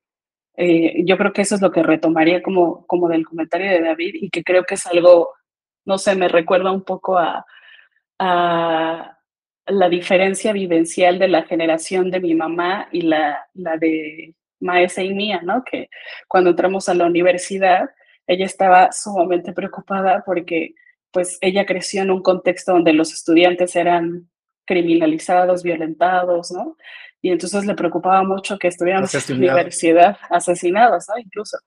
Eh, yo creo que eso es lo que retomaría como, como del comentario de David y que creo que es algo, no sé, me recuerda un poco a a la diferencia vivencial de la generación de mi mamá y la, la de Maese y mía, ¿no? Que cuando entramos a la universidad, ella estaba sumamente preocupada porque pues ella creció en un contexto donde los estudiantes eran criminalizados, violentados, ¿no? Y entonces le preocupaba mucho que estuviéramos en la universidad asesinados, ¿no? Incluso.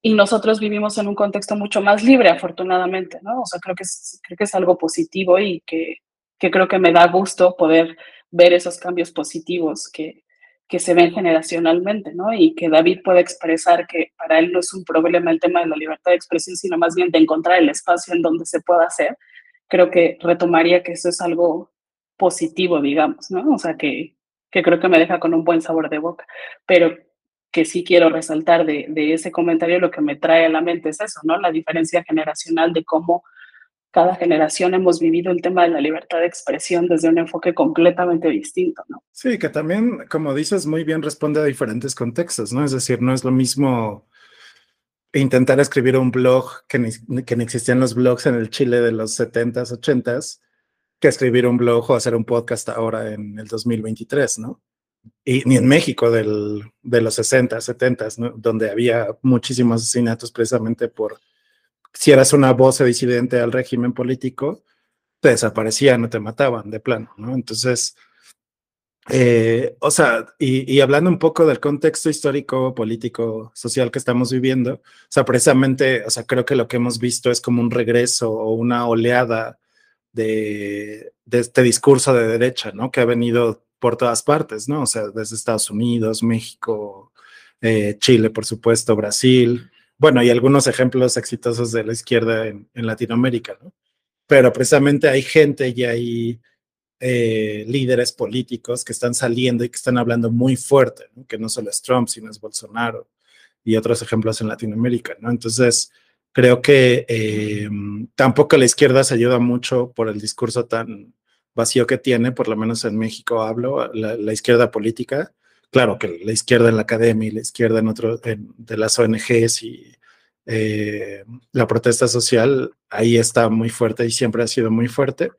Y nosotros vivimos en un contexto mucho más libre, afortunadamente, ¿no? O sea, creo que es, creo que es algo positivo y que, que creo que me da gusto poder ver esos cambios positivos que, que se ven generacionalmente, ¿no? Y que David puede expresar que para él no es un problema el tema de la libertad de expresión, sino más bien de encontrar el espacio en donde se pueda hacer. Creo que retomaría que eso es algo positivo, digamos, ¿no? O sea, que, que creo que me deja con un buen sabor de boca. Pero que sí quiero resaltar de, de, ese comentario, lo que me trae a la mente es eso, ¿no? La diferencia generacional de cómo cada generación hemos vivido el tema de la libertad de expresión desde un enfoque completamente distinto, ¿no? Sí, que también, como dices, muy bien responde a diferentes contextos, ¿no? Es decir, no es lo mismo intentar escribir un blog que ni, que existían los blogs en el Chile de los 70s, 80s, que escribir un blog o hacer un podcast ahora en el 2023, ¿no? y ni en México del, de los 60, 70, ¿no? donde había muchísimos asesinatos precisamente por si eras una voz disidente al régimen político, te desaparecían o te mataban de plano, ¿no? Entonces, eh, o sea, y, hablando un poco del contexto histórico, político, social que estamos viviendo, o sea, precisamente, o sea, creo que lo que hemos visto es como un regreso o una oleada de, este discurso de derecha, ¿no? Que ha venido por todas partes, ¿no? O sea, desde Estados Unidos, México, eh, Chile, por supuesto, Brasil, bueno, y algunos ejemplos exitosos de la izquierda en, en Latinoamérica, ¿no? Pero precisamente hay gente y hay eh, líderes políticos que están saliendo y que están hablando muy fuerte, que no solo es Trump, sino es Bolsonaro y otros ejemplos en Latinoamérica, ¿no? Entonces, creo que eh, tampoco la izquierda se ayuda mucho por el discurso tan vacío que tiene, por lo menos en México hablo, la, izquierda política, claro que la izquierda en la academia y la izquierda en otro, de las ONGs y eh, la protesta social, ahí está muy fuerte y siempre ha sido muy fuerte,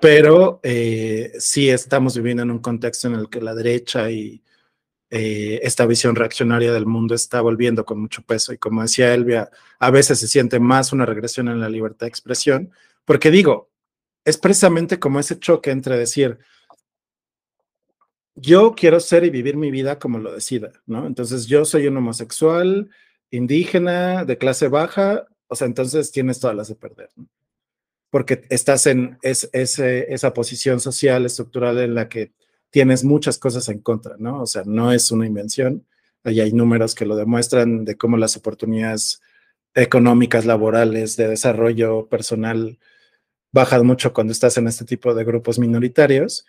pero eh, sí estamos viviendo en un contexto en el que la derecha y eh, esta visión reaccionaria del mundo está volviendo con mucho peso. Y como decía Elvia, a veces se siente más una regresión en la libertad de expresión, porque digo, es precisamente como ese choque entre decir, yo quiero ser y vivir mi vida como lo decida, ¿no? Entonces yo soy un homosexual, indígena, de clase baja, o sea, entonces tienes todas las de perder, ¿no? porque estás en esa posición social, estructural en la que tienes muchas cosas en contra, ¿no? O sea, no es una invención. Ahí hay números que lo demuestran de cómo las oportunidades económicas, laborales, de desarrollo personal bajan mucho cuando estás en este tipo de grupos minoritarios.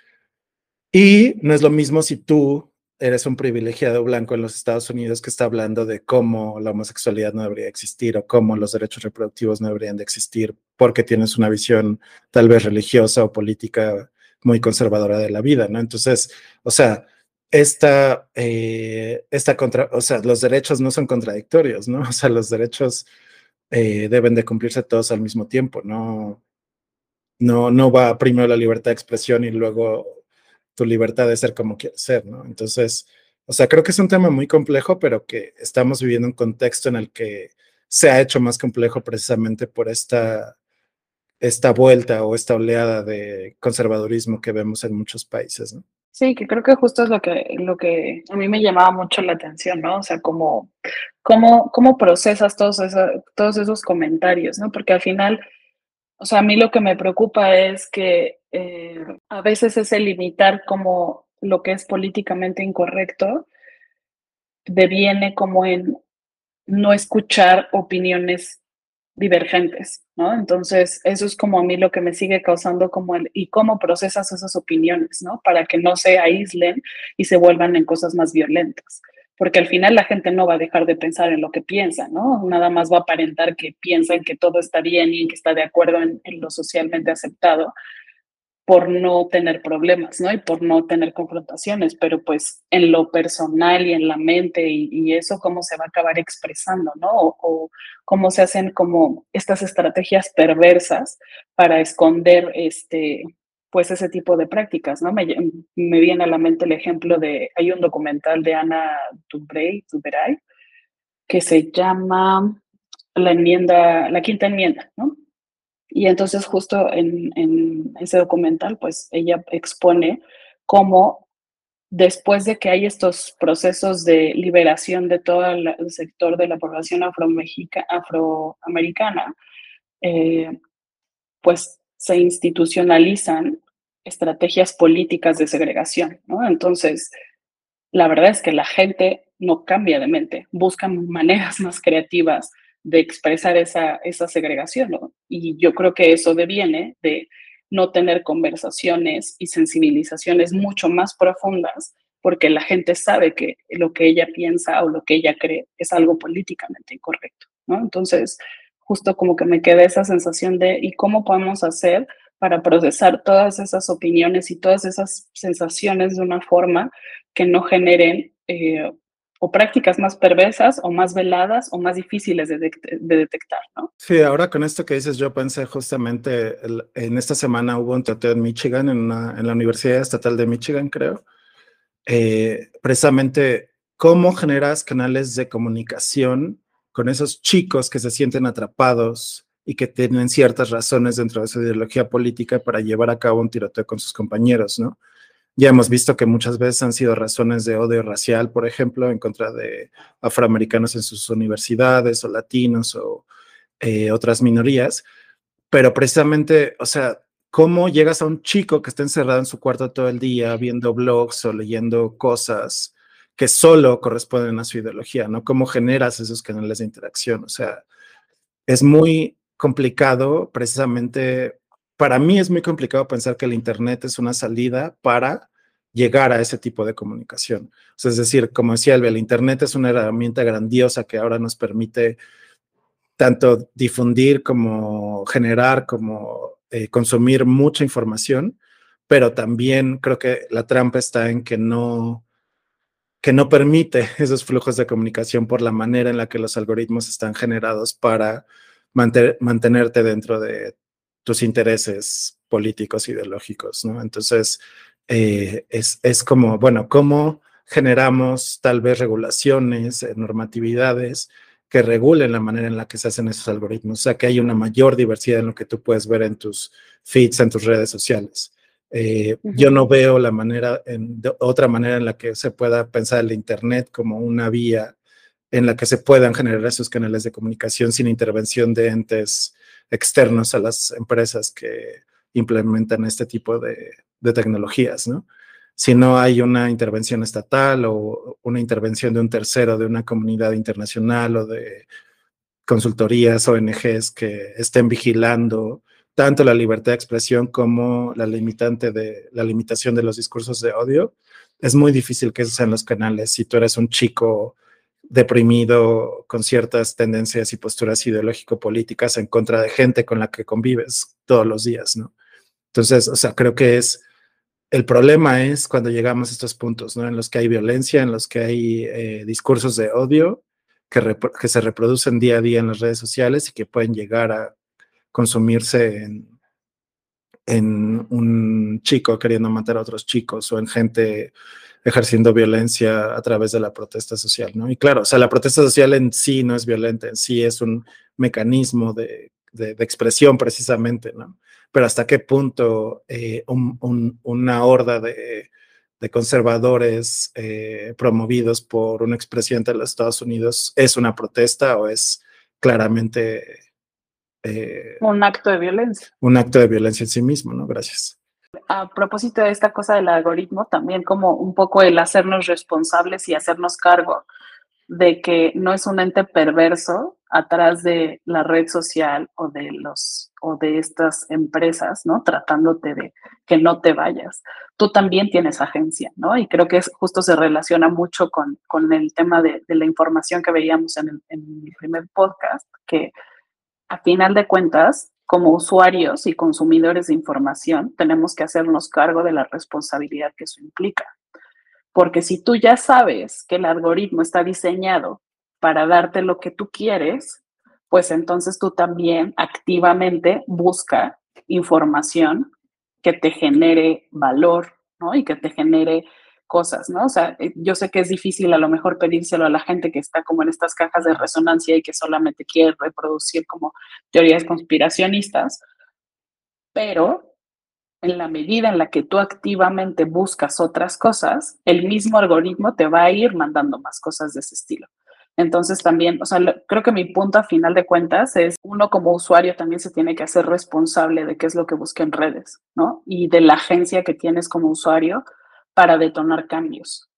Y no es lo mismo si tú eres un privilegiado blanco en los Estados Unidos que está hablando de cómo la homosexualidad no debería existir o cómo los derechos reproductivos no deberían de existir porque tienes una visión tal vez religiosa o política muy conservadora de la vida, ¿no? Entonces, o sea, esta, eh, esta contra, o sea, los derechos no son contradictorios, ¿no? O sea, los derechos eh, deben de cumplirse todos al mismo tiempo, ¿no? No, no va primero la libertad de expresión y luego tu libertad de ser como quieres ser, ¿no? Entonces, o sea, creo que es un tema muy complejo, pero que estamos viviendo un contexto en el que se ha hecho más complejo precisamente por esta, esta vuelta o esta oleada de conservadurismo que vemos en muchos países, ¿no? Sí, que creo que justo es lo que, lo que a mí me llamaba mucho la atención, ¿no? O sea, cómo, cómo, cómo procesas todos, esos, todos esos comentarios, ¿no? Porque al final, o sea, a mí lo que me preocupa es que eh, a veces es el limitar como lo que es políticamente incorrecto deviene como en no escuchar opiniones divergentes, ¿no? Entonces, eso es como a mí lo que me sigue causando como el, y cómo procesas esas opiniones, ¿no? Para que no se aíslen y se vuelvan en cosas más violentas porque al final la gente no va a dejar de pensar en lo que piensa, ¿no? Nada más va a aparentar que piensa en que todo está bien y que está de acuerdo en, lo socialmente aceptado por no tener problemas, ¿no? Y por no tener confrontaciones, pero pues en lo personal y en la mente y, eso cómo se va a acabar expresando, ¿no? o, cómo se hacen como estas estrategias perversas para esconder este, pues ese tipo de prácticas, ¿no? Me, me, viene a la mente el ejemplo de, hay un documental de Ana Dubray que se llama La enmienda, la quinta enmienda, ¿no? Y entonces justo en, en ese documental, pues ella expone cómo después de que hay estos procesos de liberación de todo el sector de la población afroamericana, eh, pues se institucionalizan estrategias políticas de segregación. Entonces, la verdad es que la gente no cambia de mente, buscan maneras más creativas de expresar esa, esa segregación. Y yo creo que eso deviene de no tener conversaciones y sensibilizaciones mucho más profundas, porque la gente sabe que lo que ella piensa o lo que ella cree es algo políticamente incorrecto. Entonces, justo como que me queda esa sensación de, ¿y cómo podemos hacer para procesar todas esas opiniones y todas esas sensaciones de una forma que no generen eh, o prácticas más perversas o más veladas o más difíciles de, detectar, ¿no? Sí, ahora con esto que dices, yo pensé justamente, en esta semana hubo un tratado en Michigan, en, en, la Universidad Estatal de Michigan, creo, eh, precisamente cómo generas canales de comunicación con esos chicos que se sienten atrapados y que tienen ciertas razones dentro de su ideología política para llevar a cabo un tiroteo con sus compañeros, ¿no? Ya hemos visto que muchas veces han sido razones de odio racial, por ejemplo, en contra de afroamericanos en sus universidades o latinos o eh, otras minorías. Pero precisamente, o sea, ¿cómo llegas a un chico que está encerrado en su cuarto todo el día viendo blogs o leyendo cosas que solo corresponden a su ideología, ¿no? ¿Cómo generas esos canales de interacción? O sea, es muy complicado precisamente para mí es muy complicado pensar que el Internet es una salida para llegar a ese tipo de comunicación. es decir, como decía Elvia, el Internet es una herramienta grandiosa que ahora nos permite tanto difundir como generar, como eh, consumir mucha información, pero también creo que la trampa está en que no, que no permite esos flujos de comunicación por la manera en la que los algoritmos están generados para mantenerte dentro de tus intereses políticos, ideológicos, ¿no? Entonces, eh, es, es, como, bueno, ¿cómo generamos tal vez regulaciones, eh, normatividades que regulen la manera en la que se hacen esos algoritmos? O sea, que hay una mayor diversidad en lo que tú puedes ver en tus feeds, en tus redes sociales. Eh, yo no veo la manera, en, otra manera en la que se pueda pensar el Internet como una vía en la que se puedan generar esos canales de comunicación sin intervención de entes externos a las empresas que implementan este tipo de, tecnologías, ¿no? Si no hay una intervención estatal o una intervención de un tercero, de una comunidad internacional o de consultorías, ONGs que estén vigilando tanto la libertad de expresión como la limitante de la limitación de los discursos de odio, es muy difícil que esos sean los canales. Si tú eres un chico deprimido con ciertas tendencias y posturas ideológico-políticas en contra de gente con la que convives todos los días, ¿no? Entonces, o sea, creo que es, el problema es cuando llegamos a estos puntos, ¿no? En los que hay violencia, en los que hay eh, discursos de odio que, que se reproducen día a día en las redes sociales y que pueden llegar a consumirse en, en un chico queriendo matar a otros chicos o en gente ejerciendo violencia a través de la protesta social, ¿no? Y claro, o sea, la protesta social en sí no es violenta, en sí es un mecanismo de, expresión precisamente, ¿no? Pero hasta qué punto eh, una horda de, conservadores eh, promovidos por un expresidente de los Estados Unidos es una protesta o es claramente... Eh, un acto de violencia. Un acto de violencia en sí mismo, ¿no? Gracias a propósito de esta cosa del algoritmo, también como un poco el hacernos responsables y hacernos cargo de que no es un ente perverso atrás de la red social o de los o de estas empresas, ¿no? Tratándote de que no te vayas. Tú también tienes agencia, ¿no? Y creo que es, justo se relaciona mucho con, con el tema de, la información que veíamos en el, en el primer podcast, que a final de cuentas como usuarios y consumidores de información, tenemos que hacernos cargo de la responsabilidad que eso implica. Porque si tú ya sabes que el algoritmo está diseñado para darte lo que tú quieres, pues entonces tú también activamente busca información que te genere valor, ¿no? Y que te genere cosas, ¿no? O sea, eh, yo sé que es difícil a lo mejor pedírselo a la gente que está como en estas cajas de resonancia y que solamente quiere reproducir como teorías conspiracionistas, pero en la medida en la que tú activamente buscas otras cosas, el mismo algoritmo te va a ir mandando más cosas de ese estilo. Entonces también, o sea, creo que mi punto a final de cuentas es uno como usuario también se tiene que hacer responsable de qué es lo que busca en redes, ¿no? Y de la agencia que tienes como usuario para detonar cambios.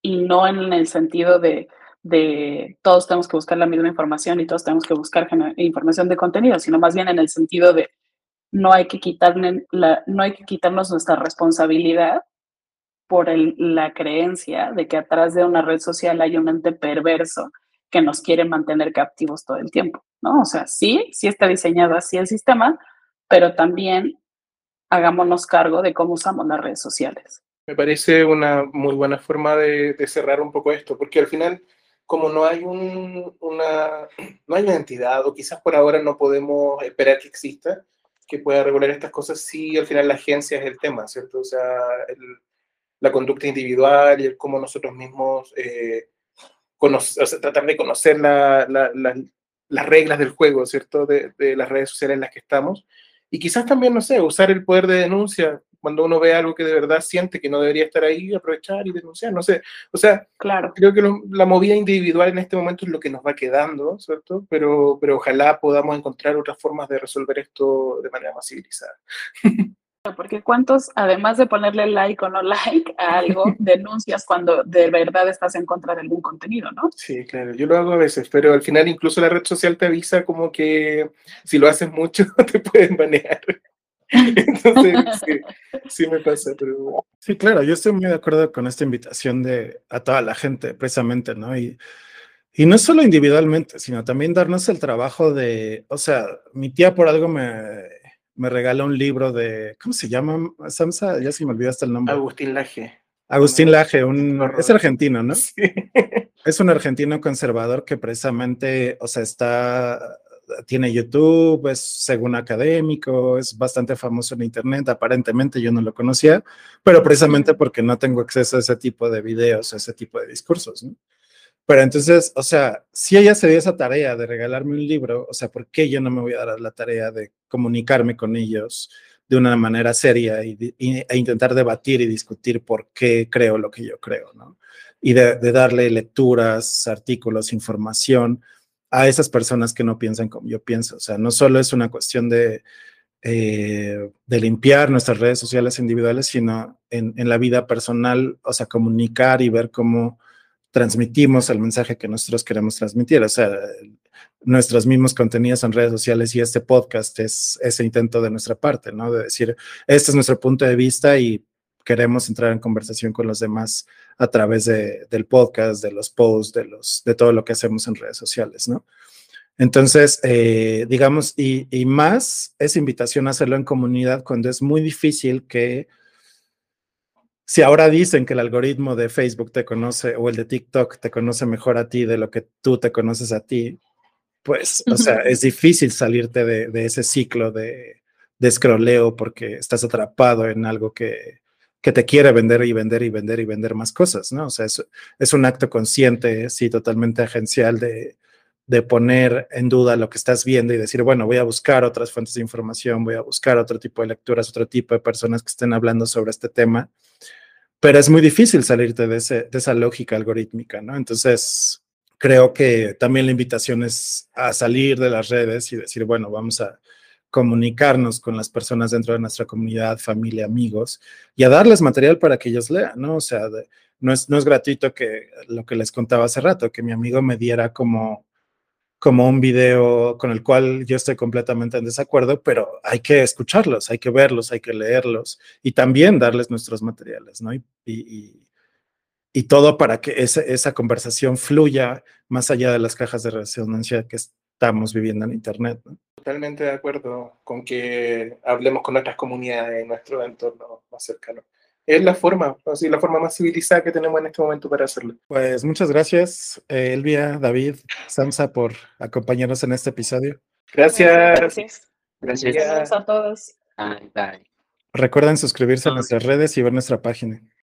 Y no en el sentido de, todos tenemos que buscar la misma información y todos tenemos que buscar información de contenido, sino más bien en el sentido de no hay que, quitarle la, no hay que quitarnos nuestra responsabilidad por la creencia de que atrás de una red social hay un ente perverso que nos quiere mantener captivos todo el tiempo, ¿no? O sea, sí, sí está diseñado así el sistema, pero también hagámonos cargo de cómo usamos las redes sociales. Me parece una muy buena forma de, cerrar un poco esto, porque al final, como no hay, un, una, no hay una entidad, o quizás por ahora no podemos esperar que exista, que pueda regular estas cosas, sí, al final la agencia es el tema, ¿cierto? O sea, la conducta individual y el cómo nosotros mismos eh, tratar de conocer las reglas del juego, ¿cierto? De, de, las redes sociales en las que estamos. Y quizás también, no sé, usar el poder de denuncia cuando uno ve algo que de verdad siente que no debería estar ahí, aprovechar y denunciar, no sé. O sea, Claro. creo que lo- la movida individual en este momento es lo que nos va quedando, ¿cierto? Pero, pero ojalá podamos encontrar otras formas de resolver esto de manera más civilizada. Porque cuántos, además de ponerle like o no like a algo, denuncias cuando de verdad estás en contra de algún contenido, ¿no? Sí, claro, yo lo hago a veces, pero al final incluso la red social te avisa como que si lo haces mucho te pueden banear. Entonces, sí, sí me pasa, pero Sí, claro, yo estoy muy de acuerdo con esta invitación de a toda la gente, precisamente, ¿no? Y, y no solo individualmente, sino también darnos el trabajo de, o sea, mi tía por algo me, me regala un libro de, ¿cómo se llama? Samsa, ya se me olvidó hasta el nombre. Agustín Laje. Agustín Laje, un, es argentino, ¿no? Sí. Es un argentino conservador que precisamente, o sea, está, tiene YouTube, es según académico, es bastante famoso en Internet, aparentemente yo no lo conocía, pero precisamente porque no tengo acceso a ese tipo de videos, a ese tipo de discursos, ¿no? Pero entonces, o sea, si ella se dio esa tarea de regalarme un libro, o sea, ¿por qué yo no me voy a dar la tarea de comunicarme con ellos de una manera seria y, e intentar debatir y discutir por qué creo lo que yo creo, ¿no? y de, de darle lecturas, artículos, información a esas personas que no piensan como yo pienso. O sea, no solo es una cuestión de, eh, de limpiar nuestras redes sociales individuales, sino en, en la vida personal, o sea, comunicar y ver cómo transmitimos el mensaje que nosotros queremos transmitir. O sea, nuestros mismos contenidos en redes sociales y este podcast es ese intento de nuestra parte, ¿no? De decir, este es nuestro punto de vista y queremos entrar en conversación con los demás a través de, del podcast, de los posts, de, los, de todo lo que hacemos en redes sociales, ¿no? Entonces, eh, digamos, y, y, más esa invitación a hacerlo en comunidad cuando es muy difícil que, si ahora dicen que el algoritmo de Facebook te conoce o el de TikTok te conoce mejor a ti de lo que tú te conoces a ti, pues, o sea, es difícil salirte de, de ese ciclo de, de scrolleo porque estás atrapado en algo que, que te quiere vender y vender y vender y vender más cosas, ¿no? O sea, es, es un acto consciente, sí, totalmente agencial de, de, poner en duda lo que estás viendo y decir, bueno, voy a buscar otras fuentes de información, voy a buscar otro tipo de lecturas, otro tipo de personas que estén hablando sobre este tema, pero es muy difícil salirte de, ese, de esa lógica algorítmica, ¿no? Entonces, creo que también la invitación es a salir de las redes y decir, bueno, vamos a comunicarnos con las personas dentro de nuestra comunidad, familia, amigos, y a darles material para que ellos lean, ¿no? O sea, no, es, no es gratuito que lo que les contaba hace rato, que mi amigo me diera como, como un video con el cual yo estoy completamente en desacuerdo, pero hay que escucharlos, hay que verlos, hay que leerlos y también darles nuestros materiales, ¿no? Y, y, y todo para que esa, esa conversación fluya más allá de las cajas de resonancia que estamos viviendo en Internet, ¿no? Totalmente de acuerdo con que hablemos con otras comunidades en nuestro entorno más cercano. Es la forma, así, la forma más civilizada que tenemos en este momento para hacerlo. Pues muchas gracias, eh, Elvia, David, Samsa, por acompañarnos en este episodio. Gracias. Gracias. Gracias. Gracias a todos. Bye, bye. Recuerden suscribirse a nuestras redes y ver nuestra página.